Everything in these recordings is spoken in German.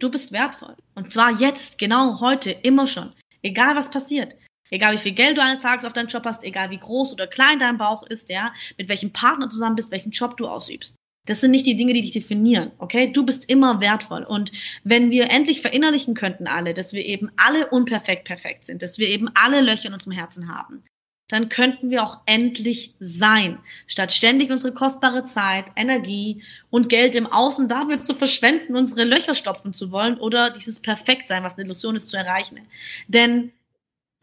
Du bist wertvoll. Und zwar jetzt, genau heute, immer schon. Egal was passiert. Egal wie viel Geld du eines Tages auf deinen Job hast, egal wie groß oder klein dein Bauch ist, ja, mit welchem Partner zusammen bist, welchen Job du ausübst. Das sind nicht die Dinge, die dich definieren, okay? Du bist immer wertvoll. Und wenn wir endlich verinnerlichen könnten alle, dass wir eben alle unperfekt perfekt sind, dass wir eben alle Löcher in unserem Herzen haben, dann könnten wir auch endlich sein, statt ständig unsere kostbare Zeit, Energie und Geld im Außen dafür zu verschwenden, unsere Löcher stopfen zu wollen oder dieses Perfektsein, was eine Illusion ist, zu erreichen. Denn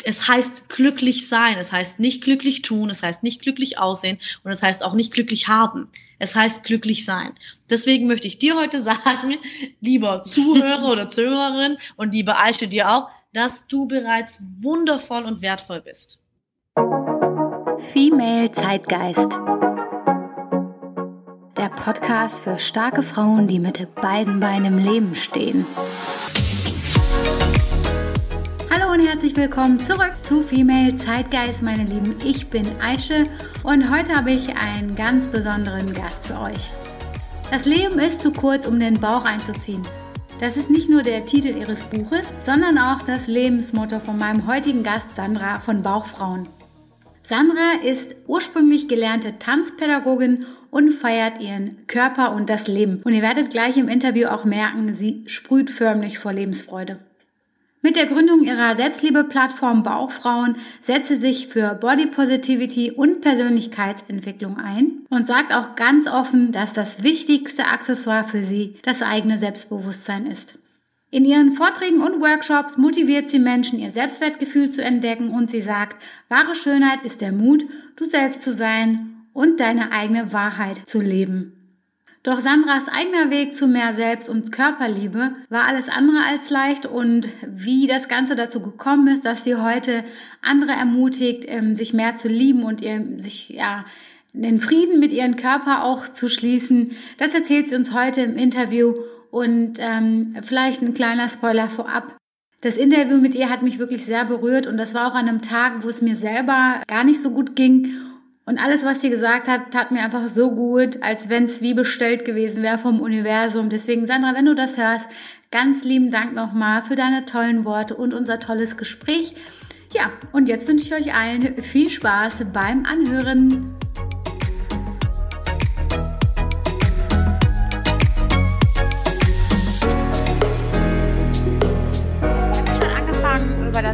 es heißt glücklich sein, es heißt nicht glücklich tun, es heißt nicht glücklich aussehen und es heißt auch nicht glücklich haben. Es heißt glücklich sein. Deswegen möchte ich dir heute sagen, lieber Zuhörer oder Zuhörerin und liebe Aische dir auch, dass du bereits wundervoll und wertvoll bist. Female Zeitgeist. Der Podcast für starke Frauen, die mit beiden Beinen im Leben stehen. Hallo und herzlich willkommen zurück zu Female Zeitgeist, meine Lieben. Ich bin Aische und heute habe ich einen ganz besonderen Gast für euch. Das Leben ist zu kurz, um den Bauch einzuziehen. Das ist nicht nur der Titel ihres Buches, sondern auch das Lebensmotto von meinem heutigen Gast Sandra von Bauchfrauen. Sandra ist ursprünglich gelernte Tanzpädagogin und feiert ihren Körper und das Leben. Und ihr werdet gleich im Interview auch merken, sie sprüht förmlich vor Lebensfreude. Mit der Gründung ihrer Selbstliebe-Plattform Bauchfrauen setzt sie sich für Body Positivity und Persönlichkeitsentwicklung ein und sagt auch ganz offen, dass das wichtigste Accessoire für sie das eigene Selbstbewusstsein ist. In ihren Vorträgen und Workshops motiviert sie Menschen, ihr Selbstwertgefühl zu entdecken und sie sagt, wahre Schönheit ist der Mut, du selbst zu sein und deine eigene Wahrheit zu leben. Doch Sandras eigener Weg zu mehr Selbst- und Körperliebe war alles andere als leicht und wie das Ganze dazu gekommen ist, dass sie heute andere ermutigt, ähm, sich mehr zu lieben und ihr, sich, ja, den Frieden mit ihrem Körper auch zu schließen, das erzählt sie uns heute im Interview und ähm, vielleicht ein kleiner Spoiler vorab. Das Interview mit ihr hat mich wirklich sehr berührt und das war auch an einem Tag, wo es mir selber gar nicht so gut ging und alles, was sie gesagt hat, tat mir einfach so gut, als wenn es wie bestellt gewesen wäre vom Universum. Deswegen, Sandra, wenn du das hörst, ganz lieben Dank nochmal für deine tollen Worte und unser tolles Gespräch. Ja, und jetzt wünsche ich euch allen viel Spaß beim Anhören.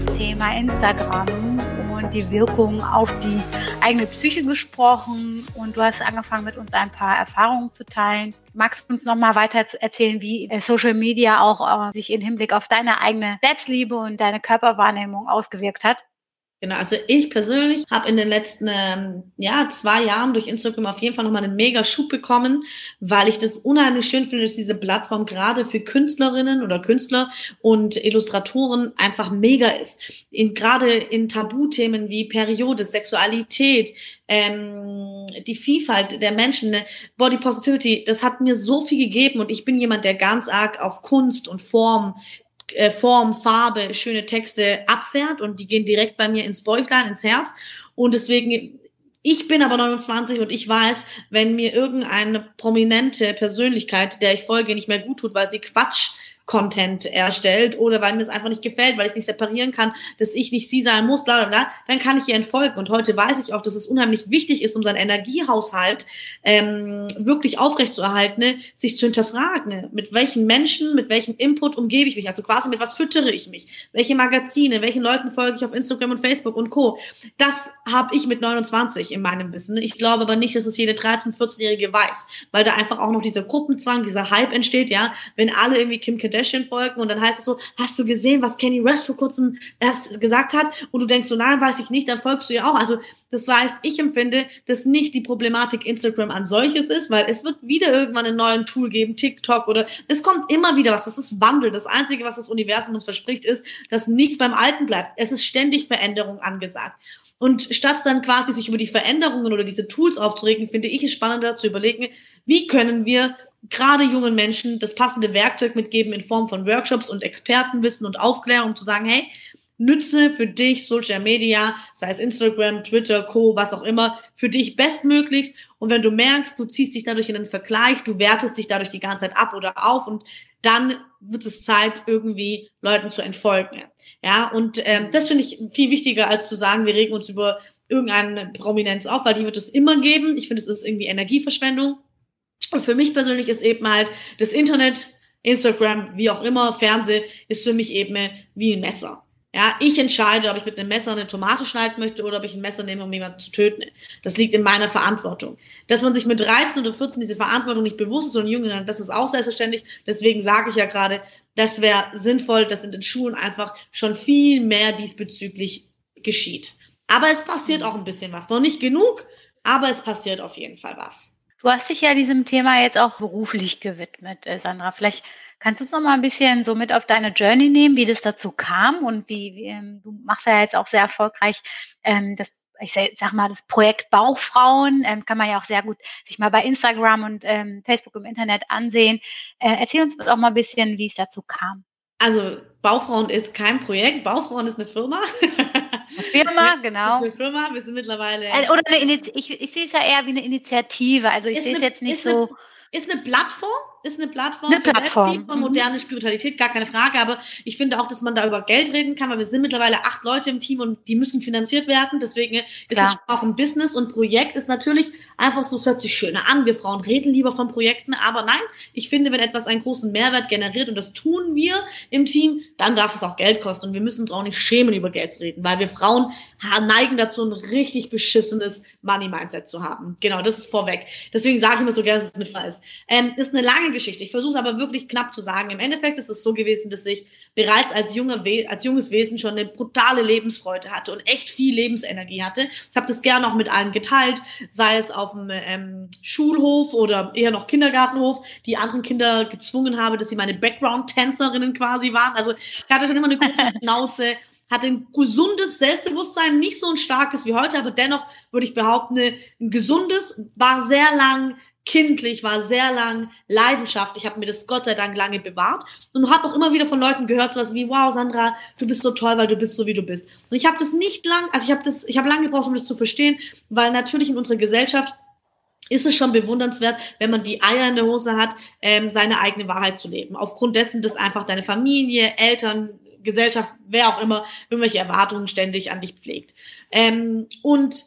Das Thema Instagram und die Wirkung auf die eigene Psyche gesprochen und du hast angefangen, mit uns ein paar Erfahrungen zu teilen. Magst du uns noch mal weiter erzählen, wie äh, Social Media auch äh, sich im Hinblick auf deine eigene Selbstliebe und deine Körperwahrnehmung ausgewirkt hat? Genau, also ich persönlich habe in den letzten ähm, ja, zwei Jahren durch Instagram auf jeden Fall nochmal einen mega Schub bekommen, weil ich das unheimlich schön finde, dass diese Plattform gerade für Künstlerinnen oder Künstler und Illustratoren einfach mega ist. In, gerade in Tabuthemen wie Periode, Sexualität, ähm, die Vielfalt der Menschen, ne, Body Positivity, das hat mir so viel gegeben und ich bin jemand, der ganz arg auf Kunst und Form Form, Farbe, schöne Texte abfährt und die gehen direkt bei mir ins Bäuchlein, ins Herz. Und deswegen, ich bin aber 29 und ich weiß, wenn mir irgendeine prominente Persönlichkeit, der ich folge, nicht mehr gut tut, weil sie Quatsch Content erstellt oder weil mir es einfach nicht gefällt, weil ich es nicht separieren kann, dass ich nicht sie sein muss, bla bla bla, dann kann ich ihr entfolgen. Und heute weiß ich auch, dass es unheimlich wichtig ist, um seinen Energiehaushalt ähm, wirklich aufrechtzuerhalten, ne, sich zu hinterfragen, ne, mit welchen Menschen, mit welchem Input umgebe ich mich, also quasi mit was füttere ich mich, welche Magazine, welchen Leuten folge ich auf Instagram und Facebook und Co. Das habe ich mit 29 in meinem Wissen. Ich glaube aber nicht, dass es jede 13-, 14-Jährige weiß, weil da einfach auch noch dieser Gruppenzwang, dieser Hype entsteht, ja, wenn alle irgendwie Kim Kardashian Kardashian folgen und dann heißt es so, hast du gesehen, was Kenny West vor kurzem erst gesagt hat? Und du denkst so, nein, weiß ich nicht, dann folgst du ja auch. Also das heißt, ich empfinde, dass nicht die Problematik Instagram an solches ist, weil es wird wieder irgendwann einen neuen Tool geben, TikTok oder es kommt immer wieder was. Das ist Wandel. Das Einzige, was das Universum uns verspricht, ist, dass nichts beim Alten bleibt. Es ist ständig Veränderung angesagt. Und statt dann quasi sich über die Veränderungen oder diese Tools aufzuregen, finde ich es spannender zu überlegen, wie können wir gerade jungen Menschen das passende Werkzeug mitgeben in Form von Workshops und Expertenwissen und Aufklärung, um zu sagen, hey, nütze für dich Social Media, sei es Instagram, Twitter, Co., was auch immer, für dich bestmöglichst. Und wenn du merkst, du ziehst dich dadurch in den Vergleich, du wertest dich dadurch die ganze Zeit ab oder auf und dann wird es Zeit, irgendwie Leuten zu entfolgen. Ja, und ähm, das finde ich viel wichtiger, als zu sagen, wir regen uns über irgendeine Prominenz auf, weil die wird es immer geben. Ich finde, es ist irgendwie Energieverschwendung. Und für mich persönlich ist eben halt das Internet, Instagram, wie auch immer, Fernseh, ist für mich eben wie ein Messer. Ja, ich entscheide, ob ich mit einem Messer eine Tomate schneiden möchte oder ob ich ein Messer nehme, um jemanden zu töten. Das liegt in meiner Verantwortung. Dass man sich mit 13 oder 14 diese Verantwortung nicht bewusst ist und Jüngeren, das ist auch selbstverständlich. Deswegen sage ich ja gerade, das wäre sinnvoll, dass in den Schulen einfach schon viel mehr diesbezüglich geschieht. Aber es passiert auch ein bisschen was. Noch nicht genug, aber es passiert auf jeden Fall was. Du hast dich ja diesem Thema jetzt auch beruflich gewidmet, äh, Sandra. Vielleicht Kannst du uns noch mal ein bisschen so mit auf deine Journey nehmen, wie das dazu kam und wie, wie ähm, du machst ja jetzt auch sehr erfolgreich ähm, das ich sag mal, das Projekt Bauchfrauen ähm, kann man ja auch sehr gut sich mal bei Instagram und ähm, Facebook im Internet ansehen. Äh, erzähl uns doch mal ein bisschen, wie es dazu kam. Also Baufrauen ist kein Projekt, Baufrauen ist eine Firma. Firma, genau. Das ist eine Firma, wir sind mittlerweile. Äh, oder eine ich, ich sehe es ja eher wie eine Initiative. Also ich sehe es jetzt nicht so. Eine, ist eine Plattform, ist eine Plattform eine für Plattform. Mhm. moderne Spiritualität, gar keine Frage. Aber ich finde auch, dass man da über Geld reden kann, weil wir sind mittlerweile acht Leute im Team und die müssen finanziert werden. Deswegen ist Klar. es auch ein Business und Projekt ist natürlich einfach so, es hört sich schöner an. Wir Frauen reden lieber von Projekten, aber nein, ich finde, wenn etwas einen großen Mehrwert generiert und das tun wir im Team, dann darf es auch Geld kosten und wir müssen uns auch nicht schämen, über Geld zu reden, weil wir Frauen neigen dazu, ein richtig beschissenes Money-Mindset zu haben. Genau, das ist vorweg. Deswegen sage ich immer so gerne, dass es eine Fall ist. Ähm, ist eine lange Geschichte. Ich versuche aber wirklich knapp zu sagen. Im Endeffekt ist es so gewesen, dass ich bereits als, junger We als junges Wesen schon eine brutale Lebensfreude hatte und echt viel Lebensenergie hatte. Ich habe das gerne auch mit allen geteilt, sei es auf dem ähm, Schulhof oder eher noch Kindergartenhof, die anderen Kinder gezwungen habe, dass sie meine Background-Tänzerinnen quasi waren. Also ich hatte schon immer eine kurze Schnauze hatte ein gesundes Selbstbewusstsein, nicht so ein starkes wie heute, aber dennoch würde ich behaupten, ein gesundes, war sehr lang kindlich, war sehr lang Leidenschaft. Ich habe mir das Gott sei Dank lange bewahrt und habe auch immer wieder von Leuten gehört, sowas wie, wow, Sandra, du bist so toll, weil du bist so, wie du bist. Und ich habe das nicht lang, also ich habe das, ich habe lange gebraucht, um das zu verstehen, weil natürlich in unserer Gesellschaft ist es schon bewundernswert, wenn man die Eier in der Hose hat, ähm, seine eigene Wahrheit zu leben. Aufgrund dessen, dass einfach deine Familie, Eltern, Gesellschaft, wer auch immer, irgendwelche Erwartungen ständig an dich pflegt. Ähm, und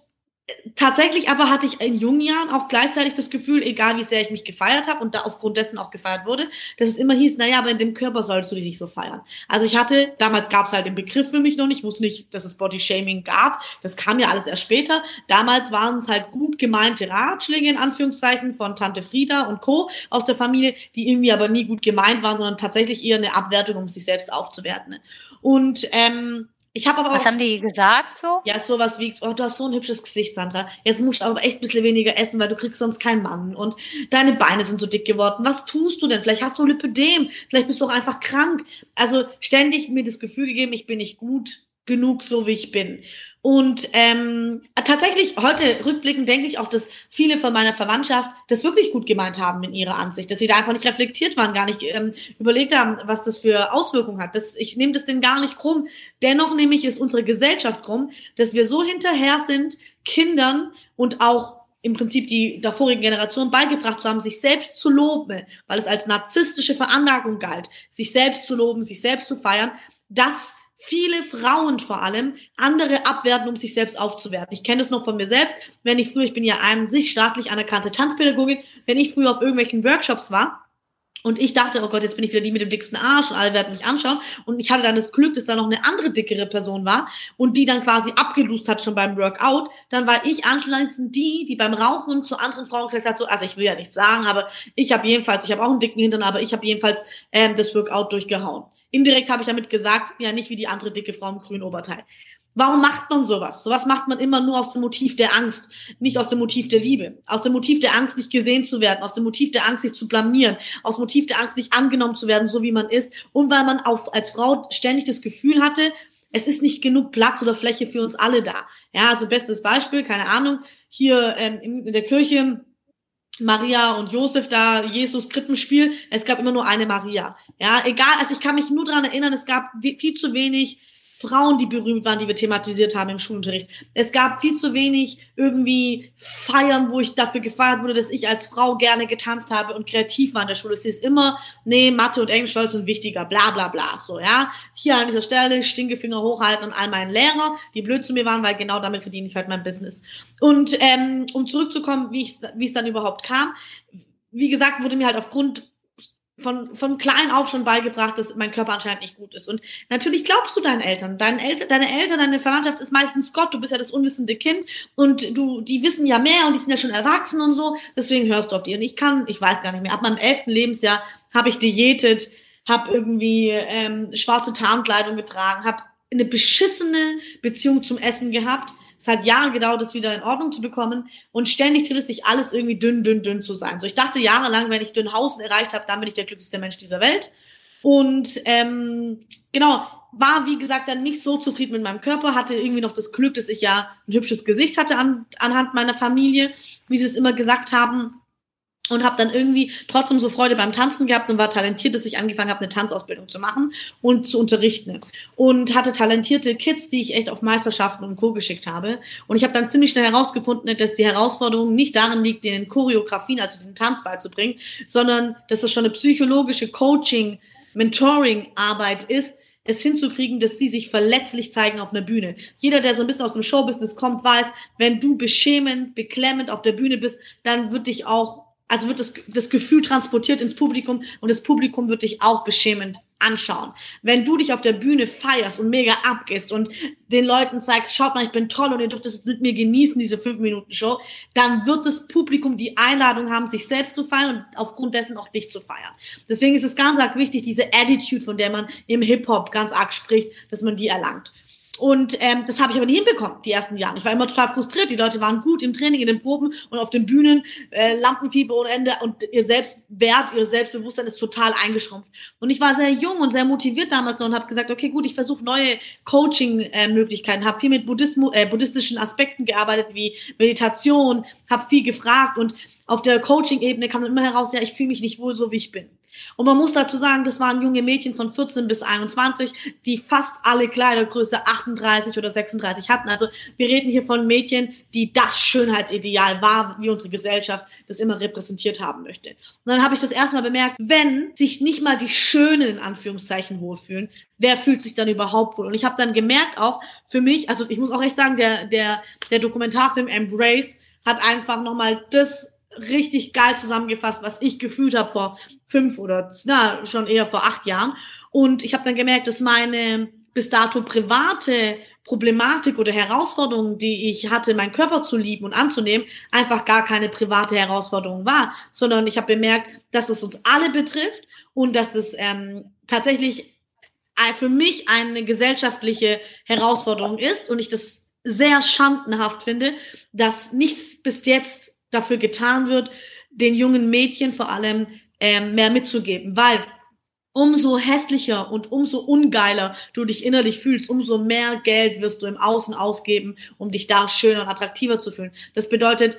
Tatsächlich aber hatte ich in jungen Jahren auch gleichzeitig das Gefühl, egal wie sehr ich mich gefeiert habe und da aufgrund dessen auch gefeiert wurde, dass es immer hieß, naja, aber in dem Körper sollst du dich nicht so feiern. Also ich hatte, damals gab es halt den Begriff für mich noch nicht, ich wusste nicht, dass es Body Shaming gab. Das kam ja alles erst später. Damals waren es halt gut gemeinte Ratschläge in Anführungszeichen von Tante Frieda und Co. aus der Familie, die irgendwie aber nie gut gemeint waren, sondern tatsächlich eher eine Abwertung, um sich selbst aufzuwerten. Und ähm, ich habe aber auch. Was haben die gesagt so? Ja, sowas wie, oh, du hast so ein hübsches Gesicht, Sandra. Jetzt musst du aber echt ein bisschen weniger essen, weil du kriegst sonst keinen Mann. Und deine Beine sind so dick geworden. Was tust du denn? Vielleicht hast du Lipödem. Vielleicht bist du auch einfach krank. Also ständig mir das Gefühl gegeben, ich bin nicht gut genug, so wie ich bin. Und ähm, tatsächlich, heute rückblickend denke ich auch, dass viele von meiner Verwandtschaft das wirklich gut gemeint haben in ihrer Ansicht, dass sie da einfach nicht reflektiert waren, gar nicht ähm, überlegt haben, was das für Auswirkungen hat. Das, ich nehme das denn gar nicht krumm. Dennoch nehme ich es unsere Gesellschaft krumm, dass wir so hinterher sind, Kindern und auch im Prinzip die davorigen Generation beigebracht zu haben, sich selbst zu loben, weil es als narzisstische Veranlagung galt, sich selbst zu loben, sich selbst zu feiern, dass viele Frauen vor allem andere abwerten, um sich selbst aufzuwerten. Ich kenne das noch von mir selbst. Wenn ich früher, ich bin ja an sich staatlich anerkannte Tanzpädagogin, wenn ich früher auf irgendwelchen Workshops war, und ich dachte, oh Gott, jetzt bin ich wieder die mit dem dicksten Arsch und alle werden mich anschauen. Und ich hatte dann das Glück, dass da noch eine andere dickere Person war und die dann quasi abgelust hat schon beim Workout. Dann war ich anschließend die, die beim Rauchen zu anderen Frauen gesagt hat, so, also ich will ja nichts sagen, aber ich habe jedenfalls, ich habe auch einen dicken Hintern, aber ich habe jedenfalls ähm, das Workout durchgehauen. Indirekt habe ich damit gesagt, ja, nicht wie die andere dicke Frau im grünen Oberteil. Warum macht man sowas? Sowas macht man immer nur aus dem Motiv der Angst, nicht aus dem Motiv der Liebe. Aus dem Motiv der Angst, nicht gesehen zu werden, aus dem Motiv der Angst, sich zu blamieren, aus dem Motiv der Angst, nicht angenommen zu werden, so wie man ist. Und weil man auch als Frau ständig das Gefühl hatte, es ist nicht genug Platz oder Fläche für uns alle da. Ja, also bestes Beispiel, keine Ahnung, hier ähm, in der Kirche Maria und Josef da, Jesus Krippenspiel, es gab immer nur eine Maria. Ja, egal, also ich kann mich nur dran erinnern, es gab viel zu wenig Frauen, die berühmt waren, die wir thematisiert haben im Schulunterricht. Es gab viel zu wenig irgendwie Feiern, wo ich dafür gefeiert wurde, dass ich als Frau gerne getanzt habe und kreativ war in der Schule. Es ist immer, nee, Mathe und Englisch sind wichtiger, bla bla bla. So, ja. Hier an dieser Stelle Stinkefinger hochhalten an all meinen Lehrer, die blöd zu mir waren, weil genau damit verdiene ich halt mein Business. Und ähm, um zurückzukommen, wie wie es dann überhaupt kam, wie gesagt, wurde mir halt aufgrund von, von klein auf schon beigebracht, dass mein Körper anscheinend nicht gut ist. Und natürlich glaubst du deinen Eltern. Deine Eltern, deine Eltern, deine Verwandtschaft ist meistens Gott. Du bist ja das unwissende Kind und du, die wissen ja mehr und die sind ja schon erwachsen und so. Deswegen hörst du auf die. Und ich kann, ich weiß gar nicht mehr, ab meinem elften Lebensjahr habe ich diätet, habe irgendwie ähm, schwarze Tarnkleidung getragen, habe eine beschissene Beziehung zum Essen gehabt es hat Jahre gedauert, das wieder in Ordnung zu bekommen. Und ständig tritt es sich alles irgendwie dünn, dünn, dünn zu sein. So, ich dachte jahrelang, wenn ich Dünnhausen erreicht habe, dann bin ich der glücklichste Mensch dieser Welt. Und ähm, genau, war wie gesagt dann nicht so zufrieden mit meinem Körper, hatte irgendwie noch das Glück, dass ich ja ein hübsches Gesicht hatte an, anhand meiner Familie, wie sie es immer gesagt haben und habe dann irgendwie trotzdem so Freude beim Tanzen gehabt und war talentiert, dass ich angefangen habe, eine Tanzausbildung zu machen und zu unterrichten. Und hatte talentierte Kids, die ich echt auf Meisterschaften und Co. geschickt habe. Und ich habe dann ziemlich schnell herausgefunden, dass die Herausforderung nicht darin liegt, den Choreografien, also den Tanz beizubringen, sondern dass es schon eine psychologische Coaching, Mentoring-Arbeit ist, es hinzukriegen, dass sie sich verletzlich zeigen auf einer Bühne. Jeder, der so ein bisschen aus dem Showbusiness kommt, weiß, wenn du beschämend, beklemmend auf der Bühne bist, dann wird dich auch also wird das, das Gefühl transportiert ins Publikum und das Publikum wird dich auch beschämend anschauen. Wenn du dich auf der Bühne feierst und mega abgehst und den Leuten zeigst, schaut mal, ich bin toll und ihr dürft es mit mir genießen, diese fünf Minuten Show, dann wird das Publikum die Einladung haben, sich selbst zu feiern und aufgrund dessen auch dich zu feiern. Deswegen ist es ganz arg wichtig, diese Attitude, von der man im Hip-Hop ganz arg spricht, dass man die erlangt. Und ähm, das habe ich aber nie hinbekommen, die ersten Jahre. Ich war immer total frustriert. Die Leute waren gut im Training, in den Proben und auf den Bühnen, äh, Lampenfieber ohne Ende und ihr Selbstwert, ihr Selbstbewusstsein ist total eingeschrumpft. Und ich war sehr jung und sehr motiviert damals und habe gesagt, okay, gut, ich versuche neue Coaching-Möglichkeiten, äh, habe viel mit Buddhismus, äh, buddhistischen Aspekten gearbeitet, wie Meditation, habe viel gefragt und auf der Coaching-Ebene kam dann immer heraus, ja, ich fühle mich nicht wohl so, wie ich bin. Und man muss dazu sagen, das waren junge Mädchen von 14 bis 21, die fast alle Kleidergröße 38 oder 36 hatten. Also wir reden hier von Mädchen, die das Schönheitsideal war, wie unsere Gesellschaft das immer repräsentiert haben möchte. Und dann habe ich das erstmal bemerkt, wenn sich nicht mal die Schönen in Anführungszeichen wohlfühlen, wer fühlt sich dann überhaupt wohl? Und ich habe dann gemerkt auch für mich, also ich muss auch echt sagen, der, der, der Dokumentarfilm Embrace hat einfach nochmal das richtig geil zusammengefasst, was ich gefühlt habe vor fünf oder na, schon eher vor acht Jahren. Und ich habe dann gemerkt, dass meine bis dato private Problematik oder Herausforderung, die ich hatte, meinen Körper zu lieben und anzunehmen, einfach gar keine private Herausforderung war, sondern ich habe bemerkt, dass es uns alle betrifft und dass es ähm, tatsächlich für mich eine gesellschaftliche Herausforderung ist und ich das sehr schandenhaft finde, dass nichts bis jetzt dafür getan wird, den jungen Mädchen vor allem ähm, mehr mitzugeben, weil umso hässlicher und umso ungeiler du dich innerlich fühlst, umso mehr Geld wirst du im Außen ausgeben, um dich da schöner und attraktiver zu fühlen. Das bedeutet,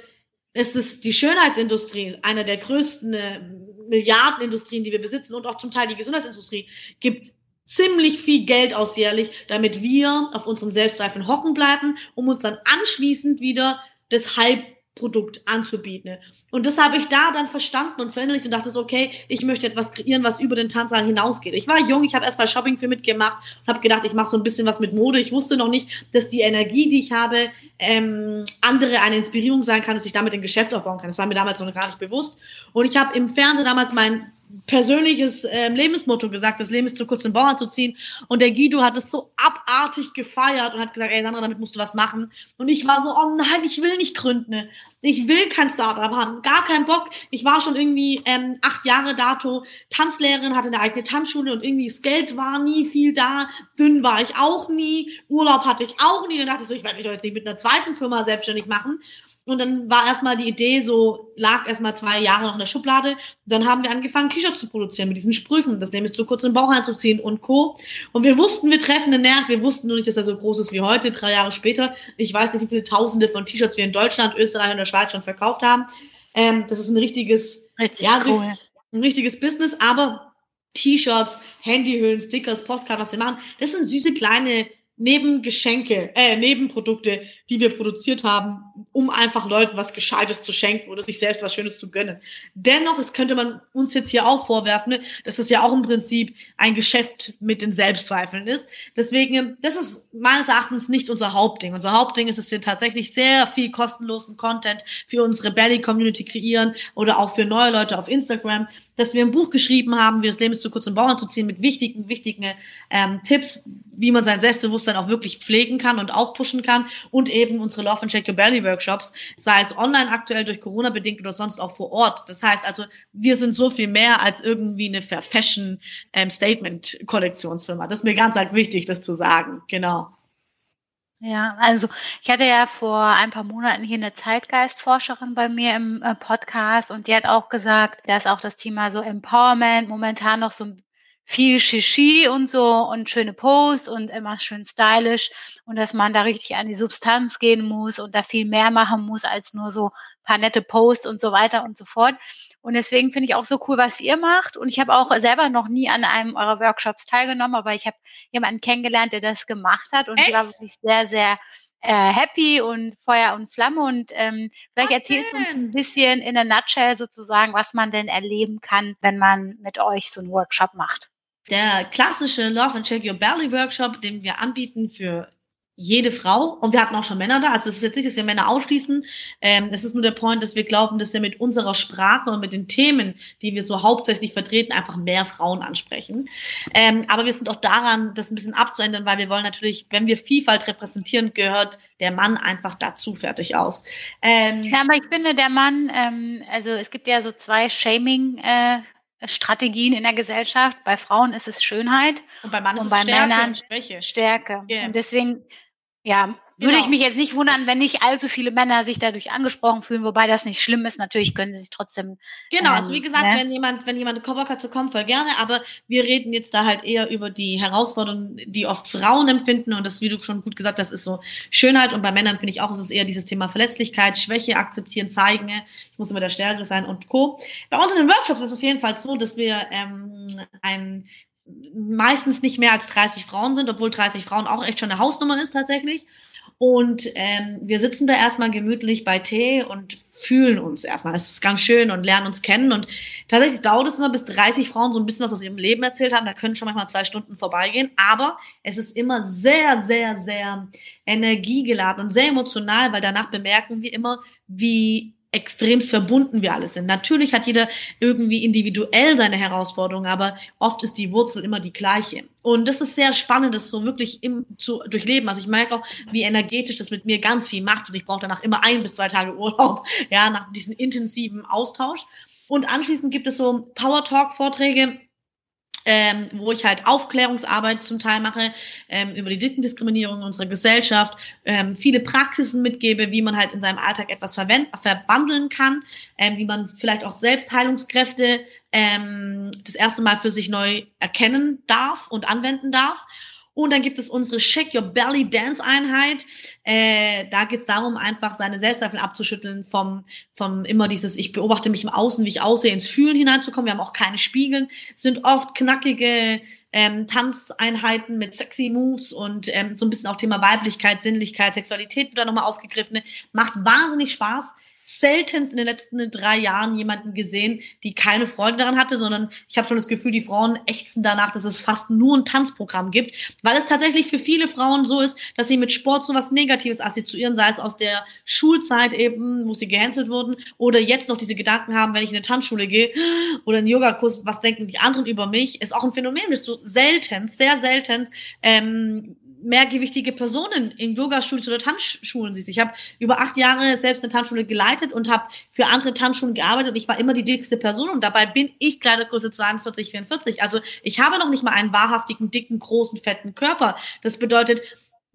es ist die Schönheitsindustrie, einer der größten äh, Milliardenindustrien, die wir besitzen und auch zum Teil die Gesundheitsindustrie, gibt ziemlich viel Geld aus jährlich, damit wir auf unserem Selbstzweifeln hocken bleiben, um uns dann anschließend wieder das Hype Produkt anzubieten. Und das habe ich da dann verstanden und verinnerlicht und dachte so, okay, ich möchte etwas kreieren, was über den Tanzsaal hinausgeht. Ich war jung, ich habe erst bei Shopping für mitgemacht und habe gedacht, ich mache so ein bisschen was mit Mode. Ich wusste noch nicht, dass die Energie, die ich habe, ähm, andere eine Inspirierung sein kann, dass ich damit ein Geschäft aufbauen kann. Das war mir damals noch gar nicht bewusst. Und ich habe im Fernsehen damals mein persönliches ähm, Lebensmotto gesagt, das Leben ist zu kurz, den Bauern zu ziehen. Und der Guido hat es so abartig gefeiert und hat gesagt, ey Sandra, damit musst du was machen. Und ich war so, oh nein, ich will nicht gründen. Ich will kein Startup haben, gar keinen Bock. Ich war schon irgendwie ähm, acht Jahre dato Tanzlehrerin, hatte eine eigene Tanzschule und irgendwie das Geld war nie viel da. Dünn war ich auch nie. Urlaub hatte ich auch nie. Dann dachte ich so, ich werde mich doch jetzt nicht mit einer zweiten Firma selbstständig machen. Und dann war erstmal die Idee so, lag erstmal zwei Jahre noch in der Schublade. Dann haben wir angefangen, T-Shirts zu produzieren mit diesen Sprüchen. Das nämlich so kurz in den Bauch einzuziehen und Co. Und wir wussten, wir treffen den Nerv. Wir wussten nur nicht, dass er so groß ist wie heute, drei Jahre später. Ich weiß nicht, wie viele Tausende von T-Shirts wir in Deutschland, Österreich und der Schweiz schon verkauft haben. Ähm, das ist ein richtiges, Richtig ja, cool. richtig, ein richtiges Business. Aber T-Shirts, Handyhüllen, Stickers, Postkarten, was wir machen, das sind süße kleine neben Geschenke, äh, Nebenprodukte, die wir produziert haben, um einfach Leuten was Gescheites zu schenken oder sich selbst was Schönes zu gönnen. Dennoch, es könnte man uns jetzt hier auch vorwerfen, ne, dass das ja auch im Prinzip ein Geschäft mit den Selbstzweifeln ist. Deswegen, das ist meines Erachtens nicht unser Hauptding. Unser Hauptding ist, dass wir tatsächlich sehr viel kostenlosen Content für unsere Belly-Community kreieren oder auch für neue Leute auf Instagram, dass wir ein Buch geschrieben haben, wie das Leben ist zu kurz, um Bauern zu ziehen, mit wichtigen, wichtigen ähm, Tipps, wie man sein Selbstbewusstsein auch wirklich pflegen kann und aufpushen kann und eben unsere Love and Check Your Belly Workshops, sei es online aktuell durch Corona bedingt oder sonst auch vor Ort. Das heißt also, wir sind so viel mehr als irgendwie eine Fashion ähm, Statement Kollektionsfirma. Das ist mir ganz halt wichtig, das zu sagen. Genau. Ja, also ich hatte ja vor ein paar Monaten hier eine Zeitgeistforscherin bei mir im äh, Podcast und die hat auch gesagt, dass auch das Thema so Empowerment momentan noch so viel Shishi und so und schöne Posts und immer schön stylisch und dass man da richtig an die Substanz gehen muss und da viel mehr machen muss als nur so paar nette Posts und so weiter und so fort. Und deswegen finde ich auch so cool, was ihr macht. Und ich habe auch selber noch nie an einem eurer Workshops teilgenommen, aber ich habe jemanden kennengelernt, der das gemacht hat und Echt? die war wirklich sehr, sehr äh, happy und Feuer und Flamme. Und ähm, vielleicht Ach, erzählst du uns ein bisschen in a nutshell sozusagen, was man denn erleben kann, wenn man mit euch so einen Workshop macht der klassische Love and Check Your Belly Workshop, den wir anbieten für jede Frau. Und wir hatten auch schon Männer da. Also es ist jetzt nicht, dass wir Männer ausschließen. Ähm, es ist nur der Point, dass wir glauben, dass wir mit unserer Sprache und mit den Themen, die wir so hauptsächlich vertreten, einfach mehr Frauen ansprechen. Ähm, aber wir sind auch daran, das ein bisschen abzuändern, weil wir wollen natürlich, wenn wir Vielfalt repräsentieren, gehört der Mann einfach dazu fertig aus. Ähm, ja, aber ich finde, der Mann, ähm, also es gibt ja so zwei Shaming- äh, Strategien in der Gesellschaft. Bei Frauen ist es Schönheit und bei, Mann und bei Stärke Männern Schwäche. Stärke. Yeah. Und deswegen, ja, Genau. Würde ich mich jetzt nicht wundern, wenn nicht allzu viele Männer sich dadurch angesprochen fühlen, wobei das nicht schlimm ist. Natürlich können sie sich trotzdem. Genau, ähm, also wie gesagt, ne? wenn jemand, wenn jemand Bock hat zu kommen, voll gerne, aber wir reden jetzt da halt eher über die Herausforderungen, die oft Frauen empfinden und das, wie du schon gut gesagt hast, ist so Schönheit und bei Männern finde ich auch, ist es eher dieses Thema Verletzlichkeit, Schwäche akzeptieren, zeigen, ich muss immer der Stärkere sein und Co. Bei uns in den Workshops ist es jedenfalls so, dass wir ähm, ein meistens nicht mehr als 30 Frauen sind, obwohl 30 Frauen auch echt schon eine Hausnummer ist tatsächlich. Und ähm, wir sitzen da erstmal gemütlich bei Tee und fühlen uns erstmal. Es ist ganz schön und lernen uns kennen. Und tatsächlich dauert es immer, bis 30 Frauen so ein bisschen was aus ihrem Leben erzählt haben. Da können schon manchmal zwei Stunden vorbeigehen. Aber es ist immer sehr, sehr, sehr energiegeladen und sehr emotional, weil danach bemerken wir immer, wie extremst verbunden wir alle sind. Natürlich hat jeder irgendwie individuell seine Herausforderungen, aber oft ist die Wurzel immer die gleiche. Und das ist sehr spannend, das so wirklich im, zu durchleben. Also ich merke auch, wie energetisch das mit mir ganz viel macht und ich brauche danach immer ein bis zwei Tage Urlaub, ja, nach diesem intensiven Austausch. Und anschließend gibt es so Power Talk Vorträge, ähm, wo ich halt Aufklärungsarbeit zum Teil mache ähm, über die Dickendiskriminierung in unserer Gesellschaft, ähm, viele Praxisen mitgebe, wie man halt in seinem Alltag etwas verwandeln kann, ähm, wie man vielleicht auch Selbstheilungskräfte ähm, das erste Mal für sich neu erkennen darf und anwenden darf. Und dann gibt es unsere Shake Your Belly Dance Einheit. Äh, da geht es darum, einfach seine Selbstzweifel abzuschütteln, vom, vom immer dieses, ich beobachte mich im Außen, wie ich aussehe, ins Fühlen hineinzukommen. Wir haben auch keine Spiegeln. Es sind oft knackige ähm, Tanzeinheiten mit sexy Moves und ähm, so ein bisschen auch Thema Weiblichkeit, Sinnlichkeit, Sexualität wird da nochmal aufgegriffen. Macht wahnsinnig Spaß seltenst in den letzten drei Jahren jemanden gesehen, die keine Freude daran hatte, sondern ich habe schon das Gefühl, die Frauen ächzen danach, dass es fast nur ein Tanzprogramm gibt, weil es tatsächlich für viele Frauen so ist, dass sie mit Sport so was Negatives assoziieren, sei es aus der Schulzeit eben, wo sie gehänselt wurden, oder jetzt noch diese Gedanken haben, wenn ich in eine Tanzschule gehe oder einen Yogakurs, was denken die anderen über mich, ist auch ein Phänomen, das du selten, sehr selten ähm, mehrgewichtige Personen in Yoga-Studios oder Tanzschulen siehst. Ich habe über acht Jahre selbst eine Tanzschule geleitet und habe für andere Tanzschulen gearbeitet und ich war immer die dickste Person und dabei bin ich Kleidergröße 42, 44. Also ich habe noch nicht mal einen wahrhaftigen, dicken, großen, fetten Körper. Das bedeutet,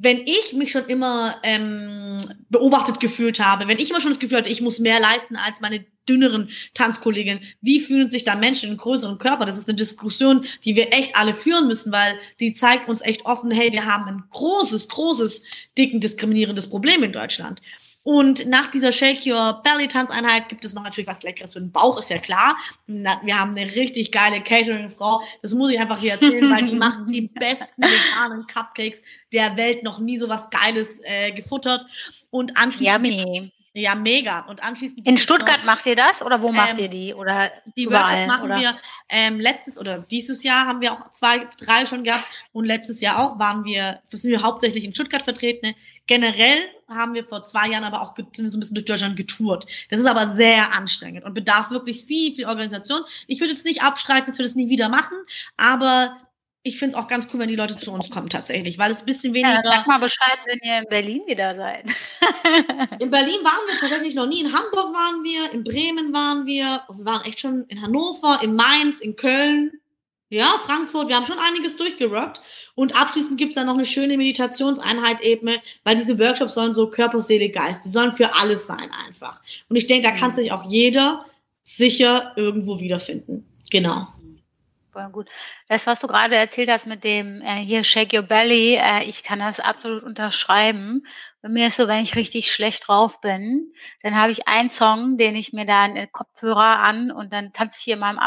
wenn ich mich schon immer ähm, beobachtet gefühlt habe, wenn ich immer schon das Gefühl hatte, ich muss mehr leisten als meine dünneren Tanzkolleginnen, wie fühlen sich da Menschen in größeren Körper? Das ist eine Diskussion, die wir echt alle führen müssen, weil die zeigt uns echt offen, hey, wir haben ein großes, großes, dicken, diskriminierendes Problem in Deutschland. Und nach dieser Shake Your Belly Tanzeinheit gibt es noch natürlich was Leckeres für den Bauch, ist ja klar. Wir haben eine richtig geile Catering-Frau. Das muss ich einfach hier erzählen, weil die macht die besten veganen Cupcakes der Welt. Noch nie so was Geiles äh, gefuttert. Und anschließend. Yummy. Ja, mega. Und anschließend. In Stuttgart noch, macht ihr das oder wo macht ähm, ihr die? Oder die überall, machen oder? wir ähm, letztes oder dieses Jahr haben wir auch zwei, drei schon gehabt und letztes Jahr auch waren wir, sind wir hauptsächlich in Stuttgart vertreten. Generell haben wir vor zwei Jahren aber auch so ein bisschen durch Deutschland getourt. Das ist aber sehr anstrengend und bedarf wirklich viel, viel Organisation. Ich würde jetzt nicht abstreiten, dass wir das nie wieder machen, aber ich finde es auch ganz cool, wenn die Leute zu uns kommen tatsächlich, weil es ein bisschen weniger. Ja, sag mal Bescheid, wenn ihr in Berlin wieder seid. in Berlin waren wir tatsächlich noch nie. In Hamburg waren wir, in Bremen waren wir, wir waren echt schon in Hannover, in Mainz, in Köln. Ja, Frankfurt, wir haben schon einiges durchgerockt. Und abschließend gibt's dann noch eine schöne Meditationseinheit eben, weil diese Workshops sollen so Körper, Seele, Geist, die sollen für alles sein einfach. Und ich denke, da kann sich auch jeder sicher irgendwo wiederfinden. Genau voll gut. Das, was du gerade erzählt hast mit dem äh, hier Shake Your Belly, äh, ich kann das absolut unterschreiben. Bei mir ist so, wenn ich richtig schlecht drauf bin, dann habe ich einen Song, den ich mir dann Kopfhörer an und dann tanze ich hier in meinem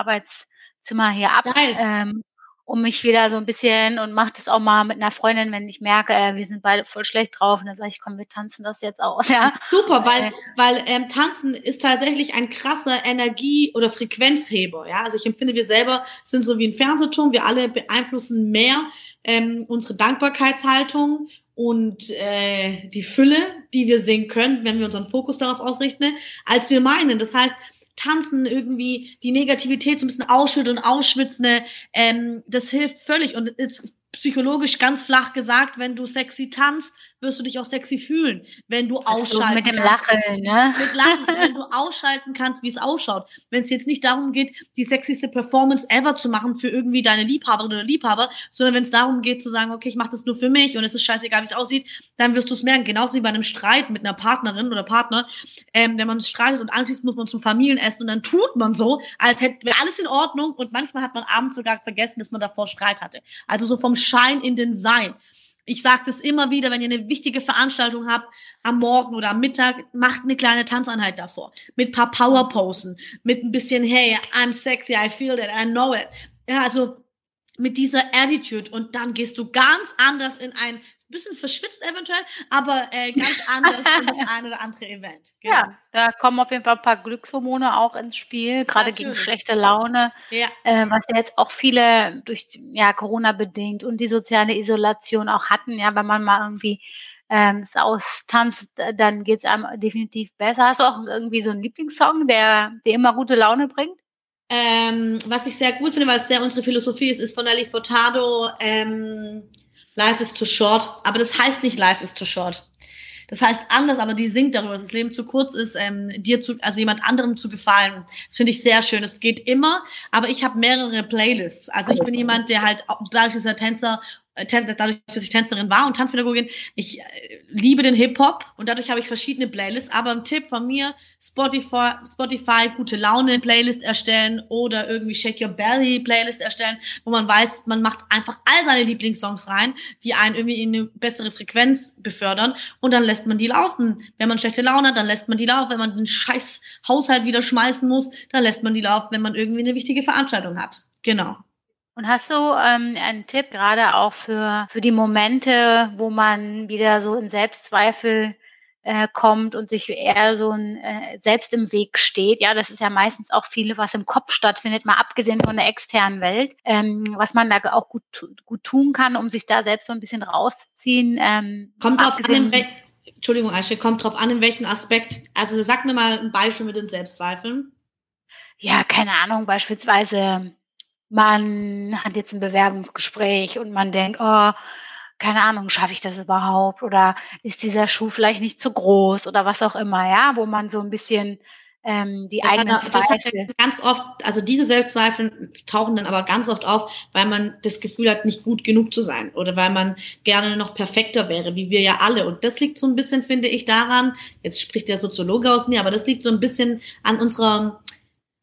Arbeitszimmer hier ab. Ähm, um mich wieder so ein bisschen und mache das auch mal mit einer Freundin, wenn ich merke, äh, wir sind beide voll schlecht drauf und dann sage ich, komm, wir tanzen das jetzt aus. Ja? Super, weil, äh, weil ähm, Tanzen ist tatsächlich ein krasser Energie- oder Frequenzheber. Ja, also ich empfinde, wir selber sind so wie ein Fernsehturm, wir alle beeinflussen mehr ähm, unsere Dankbarkeitshaltung und äh, die Fülle, die wir sehen können, wenn wir unseren Fokus darauf ausrichten, als wir meinen. Das heißt, Tanzen irgendwie die Negativität so ein bisschen ausschütteln und ausschwitzen, ähm, das hilft völlig und ist psychologisch ganz flach gesagt, wenn du sexy tanzt, wirst du dich auch sexy fühlen, wenn du ausschalten so mit dem kannst. Lachen, ne? Mit Lachen, also wenn du ausschalten kannst, wie es ausschaut. Wenn es jetzt nicht darum geht, die sexyste Performance ever zu machen für irgendwie deine Liebhaberin oder Liebhaber, sondern wenn es darum geht zu sagen, okay, ich mache das nur für mich und es ist scheißegal, wie es aussieht, dann wirst du es merken. Genauso wie bei einem Streit mit einer Partnerin oder Partner, ähm, wenn man streitet und anschließend muss man zum Familienessen und dann tut man so, als hätte alles in Ordnung und manchmal hat man abends sogar vergessen, dass man davor Streit hatte. Also so vom Schein in den Sein. Ich sage das immer wieder, wenn ihr eine wichtige Veranstaltung habt, am Morgen oder am Mittag, macht eine kleine Tanzeinheit davor. Mit paar Powerposen, mit ein bisschen, hey, I'm sexy, I feel that, I know it. Ja, also mit dieser Attitude und dann gehst du ganz anders in ein bisschen verschwitzt eventuell, aber äh, ganz anders in das ein oder andere Event. Genau. Ja, da kommen auf jeden Fall ein paar Glückshormone auch ins Spiel, gerade gegen schlechte Laune, ja. äh, was ja jetzt auch viele durch ja, Corona bedingt und die soziale Isolation auch hatten, ja, wenn man mal irgendwie ähm, austanzt, dann geht es einem definitiv besser. Hast du auch irgendwie so einen Lieblingssong, der dir immer gute Laune bringt? Ähm, was ich sehr gut finde, weil es sehr unsere Philosophie ist, ist von Nelly Furtado ähm, Life is too short. Aber das heißt nicht Life is too short. Das heißt anders, aber die singt darüber, dass das Leben zu kurz ist, ähm, dir zu, also jemand anderem zu gefallen. Das finde ich sehr schön. Es geht immer, aber ich habe mehrere Playlists. Also ich bin jemand, der halt, dadurch, dass er Tänzer dadurch, dass ich Tänzerin war und Tanzpädagogin, ich äh, liebe den Hip-Hop und dadurch habe ich verschiedene Playlists. Aber ein Tipp von mir, Spotify, Spotify gute Laune Playlist erstellen oder irgendwie Shake Your Belly Playlist erstellen, wo man weiß, man macht einfach all seine Lieblingssongs rein, die einen irgendwie in eine bessere Frequenz befördern und dann lässt man die laufen. Wenn man schlechte Laune hat, dann lässt man die laufen. Wenn man den scheiß Haushalt wieder schmeißen muss, dann lässt man die laufen, wenn man irgendwie eine wichtige Veranstaltung hat. Genau. Und hast du ähm, einen Tipp gerade auch für, für die Momente, wo man wieder so in Selbstzweifel äh, kommt und sich eher so ein äh, selbst im Weg steht. Ja, das ist ja meistens auch viele, was im Kopf stattfindet, mal abgesehen von der externen Welt, ähm, was man da auch gut, gut tun kann, um sich da selbst so ein bisschen rauszuziehen. Ähm, kommt drauf an, in Entschuldigung, Aische, kommt drauf an, in welchem Aspekt. Also sag mir mal ein Beispiel mit den Selbstzweifeln. Ja, keine Ahnung, beispielsweise man hat jetzt ein Bewerbungsgespräch und man denkt, oh, keine Ahnung, schaffe ich das überhaupt? Oder ist dieser Schuh vielleicht nicht zu groß oder was auch immer, ja, wo man so ein bisschen ähm, die das eigenen hat, Zweifel. ganz oft, also diese Selbstzweifel tauchen dann aber ganz oft auf, weil man das Gefühl hat, nicht gut genug zu sein oder weil man gerne noch perfekter wäre, wie wir ja alle. Und das liegt so ein bisschen, finde ich, daran, jetzt spricht der Soziologe aus mir, aber das liegt so ein bisschen an unserer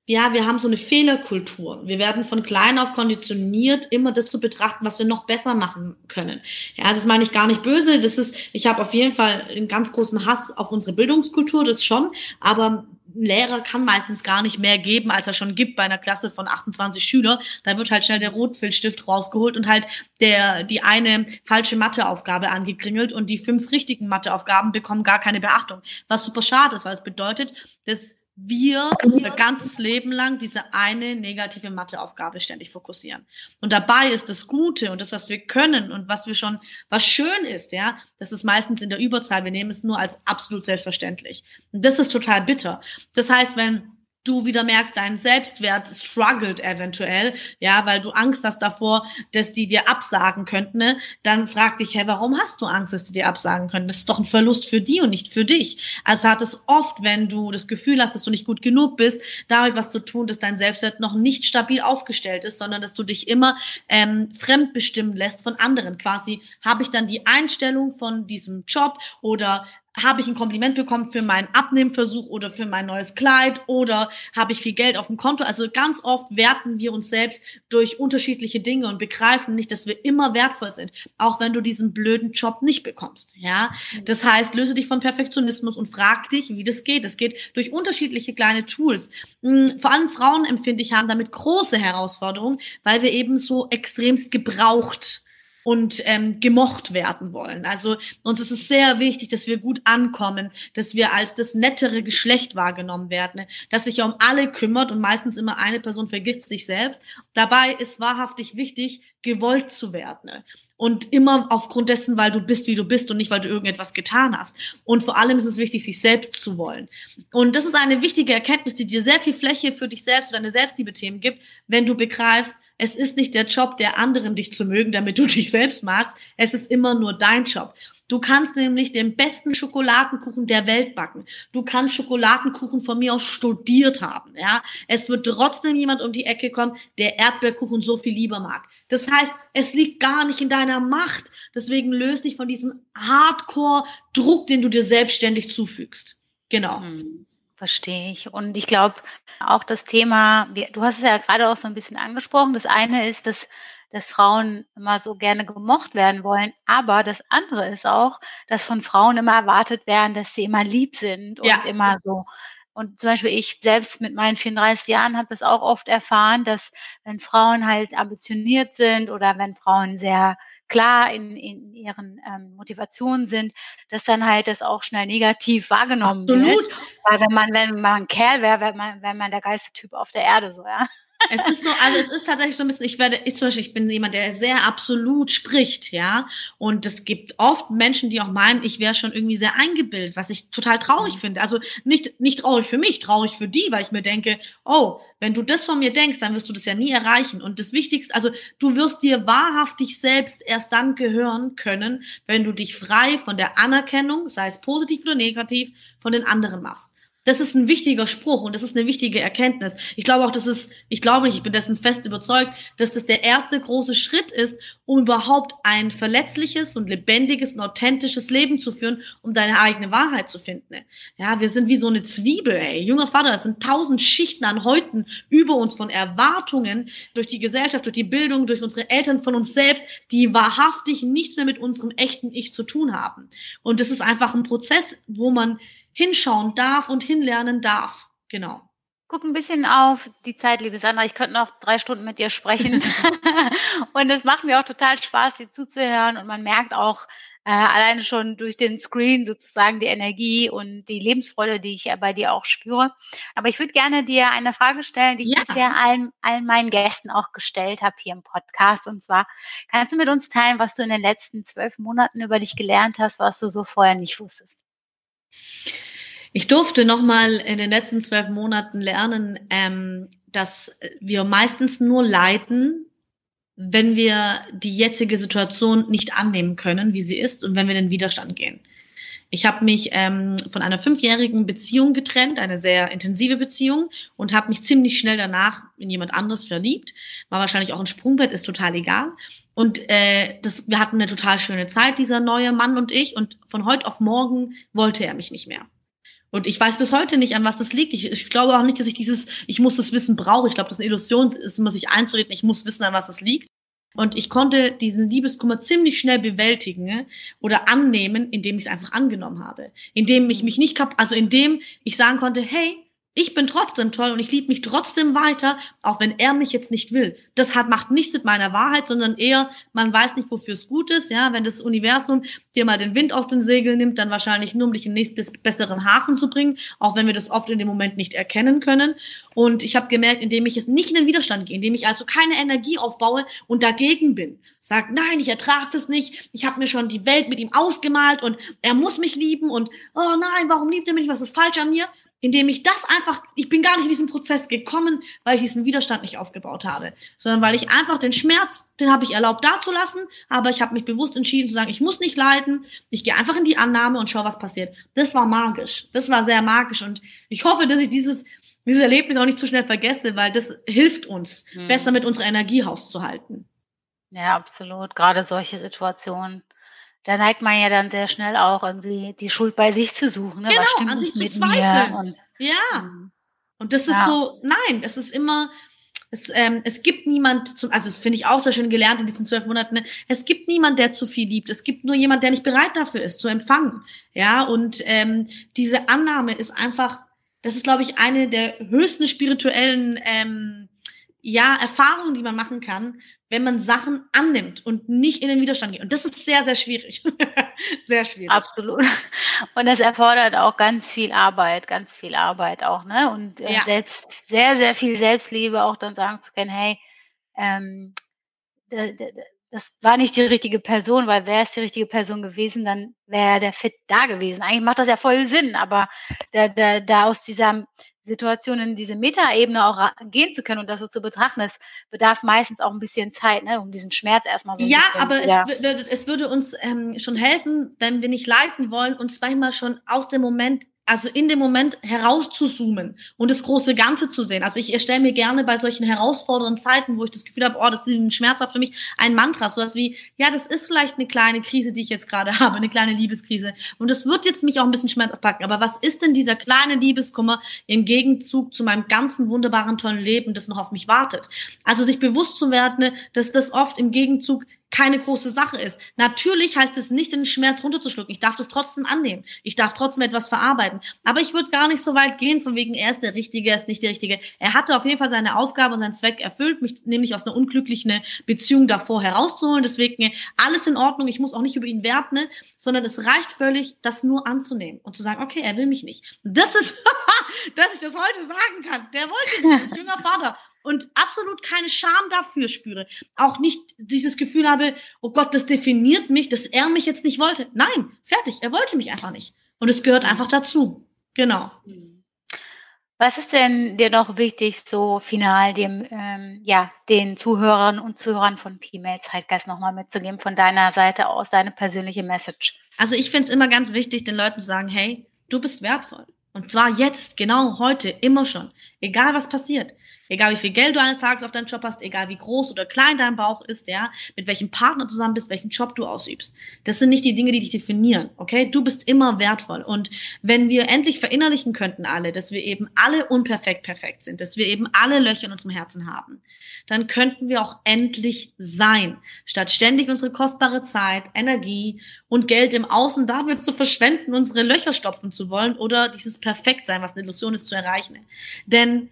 ja, wir haben so eine Fehlerkultur. Wir werden von klein auf konditioniert, immer das zu betrachten, was wir noch besser machen können. Ja, das meine ich gar nicht böse. Das ist, ich habe auf jeden Fall einen ganz großen Hass auf unsere Bildungskultur, das schon. Aber ein Lehrer kann meistens gar nicht mehr geben, als er schon gibt bei einer Klasse von 28 Schüler. Da wird halt schnell der Rotfilzstift rausgeholt und halt der, die eine falsche Matheaufgabe angekringelt und die fünf richtigen Matheaufgaben bekommen gar keine Beachtung. Was super schade ist, weil es bedeutet, dass wir unser ganzes Leben lang diese eine negative Matheaufgabe ständig fokussieren. Und dabei ist das Gute und das, was wir können und was wir schon, was schön ist, ja, das ist meistens in der Überzahl. Wir nehmen es nur als absolut selbstverständlich. Und das ist total bitter. Das heißt, wenn du wieder merkst, dein Selbstwert struggelt eventuell, ja, weil du Angst hast davor, dass die dir absagen könnten, ne? dann frag dich, hey, warum hast du Angst, dass die dir absagen können? Das ist doch ein Verlust für die und nicht für dich. Also hat es oft, wenn du das Gefühl hast, dass du nicht gut genug bist, damit was zu tun, dass dein Selbstwert noch nicht stabil aufgestellt ist, sondern dass du dich immer ähm, fremdbestimmen lässt von anderen. Quasi habe ich dann die Einstellung von diesem Job oder habe ich ein Kompliment bekommen für meinen Abnehmversuch oder für mein neues Kleid oder habe ich viel Geld auf dem Konto. Also ganz oft werten wir uns selbst durch unterschiedliche Dinge und begreifen nicht, dass wir immer wertvoll sind, auch wenn du diesen blöden Job nicht bekommst. Ja, das heißt, löse dich von Perfektionismus und frag dich, wie das geht. Es geht durch unterschiedliche kleine Tools. Hm, vor allem Frauen empfinde ich haben damit große Herausforderungen, weil wir eben so extremst gebraucht und ähm, gemocht werden wollen. Also uns ist es sehr wichtig, dass wir gut ankommen, dass wir als das nettere Geschlecht wahrgenommen werden, dass sich um alle kümmert und meistens immer eine Person vergisst sich selbst. Dabei ist wahrhaftig wichtig, gewollt zu werden. Und immer aufgrund dessen, weil du bist, wie du bist und nicht, weil du irgendetwas getan hast. Und vor allem ist es wichtig, sich selbst zu wollen. Und das ist eine wichtige Erkenntnis, die dir sehr viel Fläche für dich selbst oder deine Selbstliebe-Themen gibt, wenn du begreifst, es ist nicht der Job der anderen, dich zu mögen, damit du dich selbst magst. Es ist immer nur dein Job. Du kannst nämlich den besten Schokoladenkuchen der Welt backen. Du kannst Schokoladenkuchen von mir aus studiert haben, ja. Es wird trotzdem jemand um die Ecke kommen, der Erdbeerkuchen so viel lieber mag. Das heißt, es liegt gar nicht in deiner Macht. Deswegen löst dich von diesem Hardcore-Druck, den du dir selbstständig zufügst. Genau. Hm. Verstehe ich. Und ich glaube auch das Thema, du hast es ja gerade auch so ein bisschen angesprochen. Das eine ist, dass, dass Frauen immer so gerne gemocht werden wollen. Aber das andere ist auch, dass von Frauen immer erwartet werden, dass sie immer lieb sind und ja. immer so. Und zum Beispiel ich selbst mit meinen 34 Jahren habe das auch oft erfahren, dass wenn Frauen halt ambitioniert sind oder wenn Frauen sehr klar in, in ihren ähm, Motivationen sind, dass dann halt das auch schnell negativ wahrgenommen Absolut. wird. Weil wenn man, wenn man ein Kerl wäre, wäre man, wäre man der geilste Typ auf der Erde, so, ja. Es ist so, also es ist tatsächlich so ein bisschen, ich werde, ich zum Beispiel, ich bin jemand, der sehr absolut spricht, ja. Und es gibt oft Menschen, die auch meinen, ich wäre schon irgendwie sehr eingebildet, was ich total traurig mhm. finde. Also nicht, nicht traurig für mich, traurig für die, weil ich mir denke, oh, wenn du das von mir denkst, dann wirst du das ja nie erreichen. Und das Wichtigste, also du wirst dir wahrhaftig selbst erst dann gehören können, wenn du dich frei von der Anerkennung, sei es positiv oder negativ, von den anderen machst. Das ist ein wichtiger Spruch und das ist eine wichtige Erkenntnis. Ich glaube auch, dass es, ich glaube nicht, ich bin dessen fest überzeugt, dass das der erste große Schritt ist, um überhaupt ein verletzliches und lebendiges und authentisches Leben zu führen, um deine eigene Wahrheit zu finden. Ja, wir sind wie so eine Zwiebel, ey. Junger Vater, es sind tausend Schichten an Häuten über uns von Erwartungen durch die Gesellschaft, durch die Bildung, durch unsere Eltern, von uns selbst, die wahrhaftig nichts mehr mit unserem echten Ich zu tun haben. Und das ist einfach ein Prozess, wo man hinschauen darf und hinlernen darf. Genau. Guck ein bisschen auf die Zeit, liebe Sandra. Ich könnte noch drei Stunden mit dir sprechen. und es macht mir auch total Spaß, dir zuzuhören. Und man merkt auch äh, alleine schon durch den Screen sozusagen die Energie und die Lebensfreude, die ich ja bei dir auch spüre. Aber ich würde gerne dir eine Frage stellen, die ich ja. bisher allen, allen meinen Gästen auch gestellt habe hier im Podcast. Und zwar, kannst du mit uns teilen, was du in den letzten zwölf Monaten über dich gelernt hast, was du so vorher nicht wusstest? Ich durfte nochmal in den letzten zwölf Monaten lernen, ähm, dass wir meistens nur leiden, wenn wir die jetzige Situation nicht annehmen können, wie sie ist, und wenn wir in den Widerstand gehen. Ich habe mich ähm, von einer fünfjährigen Beziehung getrennt, eine sehr intensive Beziehung, und habe mich ziemlich schnell danach in jemand anderes verliebt. War wahrscheinlich auch ein Sprungbrett, ist total egal. Und äh, das, wir hatten eine total schöne Zeit, dieser neue Mann und ich. Und von heute auf morgen wollte er mich nicht mehr. Und ich weiß bis heute nicht, an was das liegt. Ich, ich glaube auch nicht, dass ich dieses, ich muss das Wissen brauche. Ich glaube, das ist eine Illusion, ist immer sich einzureden, ich muss wissen, an was es liegt. Und ich konnte diesen Liebeskummer ziemlich schnell bewältigen ne, oder annehmen, indem ich es einfach angenommen habe. Indem ich mich nicht kap also indem ich sagen konnte, hey, ich bin trotzdem toll und ich liebe mich trotzdem weiter, auch wenn er mich jetzt nicht will. Das hat, macht nichts mit meiner Wahrheit, sondern eher, man weiß nicht, wofür es gut ist. Ja, wenn das Universum dir mal den Wind aus den Segeln nimmt, dann wahrscheinlich nur, um dich in den nächsten besseren Hafen zu bringen, auch wenn wir das oft in dem Moment nicht erkennen können. Und ich habe gemerkt, indem ich es nicht in den Widerstand gehe, indem ich also keine Energie aufbaue und dagegen bin, sag, nein, ich ertrage das nicht, ich habe mir schon die Welt mit ihm ausgemalt und er muss mich lieben und oh nein, warum liebt er mich, was ist falsch an mir? Indem ich das einfach, ich bin gar nicht in diesen Prozess gekommen, weil ich diesen Widerstand nicht aufgebaut habe, sondern weil ich einfach den Schmerz, den habe ich erlaubt dazulassen, aber ich habe mich bewusst entschieden zu sagen, ich muss nicht leiden, ich gehe einfach in die Annahme und schau, was passiert. Das war magisch, das war sehr magisch und ich hoffe, dass ich dieses dieses Erlebnis auch nicht zu schnell vergesse, weil das hilft uns, hm. besser mit unserer Energie hauszuhalten. Ja, absolut. Gerade solche Situationen da neigt man ja dann sehr schnell auch irgendwie die Schuld bei sich zu suchen. Ne? Genau, Was stimmt an sich zu zweifeln. Und, ja. Mhm. Und das ist ja. so, nein, das ist immer, es, ähm, es gibt niemand, zum, also das finde ich auch sehr schön gelernt in diesen zwölf Monaten, ne? es gibt niemand, der zu viel liebt. Es gibt nur jemand, der nicht bereit dafür ist, zu empfangen. Ja, und ähm, diese Annahme ist einfach, das ist, glaube ich, eine der höchsten spirituellen ähm, ja, Erfahrungen, die man machen kann, wenn man Sachen annimmt und nicht in den Widerstand geht. Und das ist sehr, sehr schwierig. sehr schwierig. Absolut. Und das erfordert auch ganz viel Arbeit, ganz viel Arbeit auch, ne? Und äh, ja. selbst, sehr, sehr viel Selbstliebe auch dann sagen zu können, hey, ähm, das war nicht die richtige Person, weil wäre es die richtige Person gewesen, dann wäre der Fit da gewesen. Eigentlich macht das ja voll Sinn, aber da, da, da aus dieser Situation in diese Metaebene auch gehen zu können und das so zu betrachten, es bedarf meistens auch ein bisschen Zeit, ne, um diesen Schmerz erstmal so ein ja, bisschen. Aber ja, aber es, würde uns ähm, schon helfen, wenn wir nicht leiten wollen, uns zweimal schon aus dem Moment also in dem Moment herauszuzoomen und das große Ganze zu sehen. Also ich erstelle mir gerne bei solchen herausfordernden Zeiten, wo ich das Gefühl habe, oh, das ist ein schmerzhaft für mich, ein Mantra, sowas wie, ja, das ist vielleicht eine kleine Krise, die ich jetzt gerade habe, eine kleine Liebeskrise. Und das wird jetzt mich auch ein bisschen schmerzhaft packen. Aber was ist denn dieser kleine Liebeskummer im Gegenzug zu meinem ganzen wunderbaren, tollen Leben, das noch auf mich wartet? Also sich bewusst zu werden, dass das oft im Gegenzug keine große Sache ist. Natürlich heißt es nicht, den Schmerz runterzuschlucken. Ich darf das trotzdem annehmen. Ich darf trotzdem etwas verarbeiten. Aber ich würde gar nicht so weit gehen, von wegen, er ist der Richtige, er ist nicht der Richtige. Er hatte auf jeden Fall seine Aufgabe und seinen Zweck erfüllt, mich nämlich aus einer unglücklichen Beziehung davor herauszuholen. Deswegen alles in Ordnung. Ich muss auch nicht über ihn werten, ne? sondern es reicht völlig, das nur anzunehmen und zu sagen, okay, er will mich nicht. Das ist, dass ich das heute sagen kann. Der wollte nicht, junger Vater und absolut keine Scham dafür spüre. Auch nicht dieses Gefühl habe, oh Gott, das definiert mich, dass er mich jetzt nicht wollte. Nein, fertig, er wollte mich einfach nicht. Und es gehört einfach dazu. Genau. Was ist denn dir noch wichtig, so final dem, ähm, ja, den Zuhörern und Zuhörern von Female Zeitgeist nochmal mitzugeben, von deiner Seite aus, deine persönliche Message? Also ich finde es immer ganz wichtig, den Leuten zu sagen, hey, du bist wertvoll. Und zwar jetzt, genau heute, immer schon. Egal was passiert. Egal wie viel Geld du eines Tages auf deinem Job hast, egal wie groß oder klein dein Bauch ist, ja, mit welchem Partner zusammen bist, welchen Job du ausübst. Das sind nicht die Dinge, die dich definieren, okay? Du bist immer wertvoll. Und wenn wir endlich verinnerlichen könnten alle, dass wir eben alle unperfekt perfekt sind, dass wir eben alle Löcher in unserem Herzen haben, dann könnten wir auch endlich sein, statt ständig unsere kostbare Zeit, Energie und Geld im Außen dafür zu verschwenden, unsere Löcher stopfen zu wollen oder dieses Perfektsein, was eine Illusion ist, zu erreichen. Denn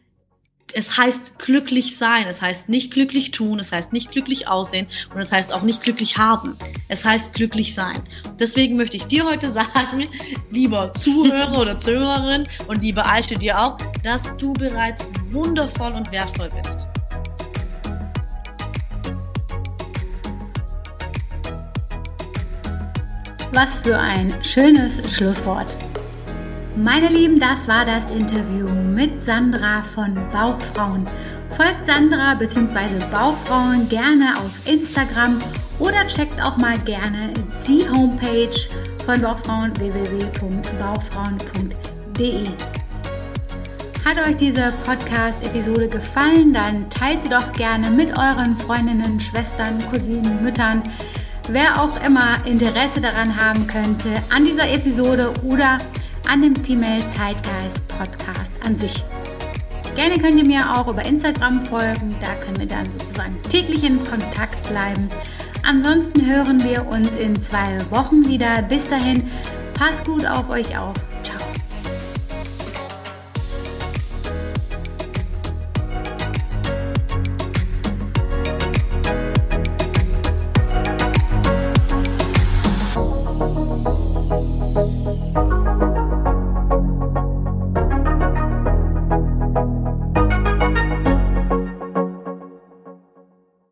es heißt glücklich sein, es heißt nicht glücklich tun, es heißt nicht glücklich aussehen und es heißt auch nicht glücklich haben. Es heißt glücklich sein. Deswegen möchte ich dir heute sagen, lieber Zuhörer oder Zuhörerin und liebe Aische dir auch, dass du bereits wundervoll und wertvoll bist. Was für ein schönes Schlusswort. Meine Lieben, das war das Interview mit Sandra von Bauchfrauen. Folgt Sandra bzw. Bauchfrauen gerne auf Instagram oder checkt auch mal gerne die Homepage von Bauchfrauen www.bauchfrauen.de. Hat euch diese Podcast-Episode gefallen, dann teilt sie doch gerne mit euren Freundinnen, Schwestern, Cousinen, Müttern, wer auch immer Interesse daran haben könnte an dieser Episode oder an dem Female Zeitgeist Podcast an sich. Gerne könnt ihr mir auch über Instagram folgen, da können wir dann sozusagen täglich in Kontakt bleiben. Ansonsten hören wir uns in zwei Wochen wieder. Bis dahin, passt gut auf euch auf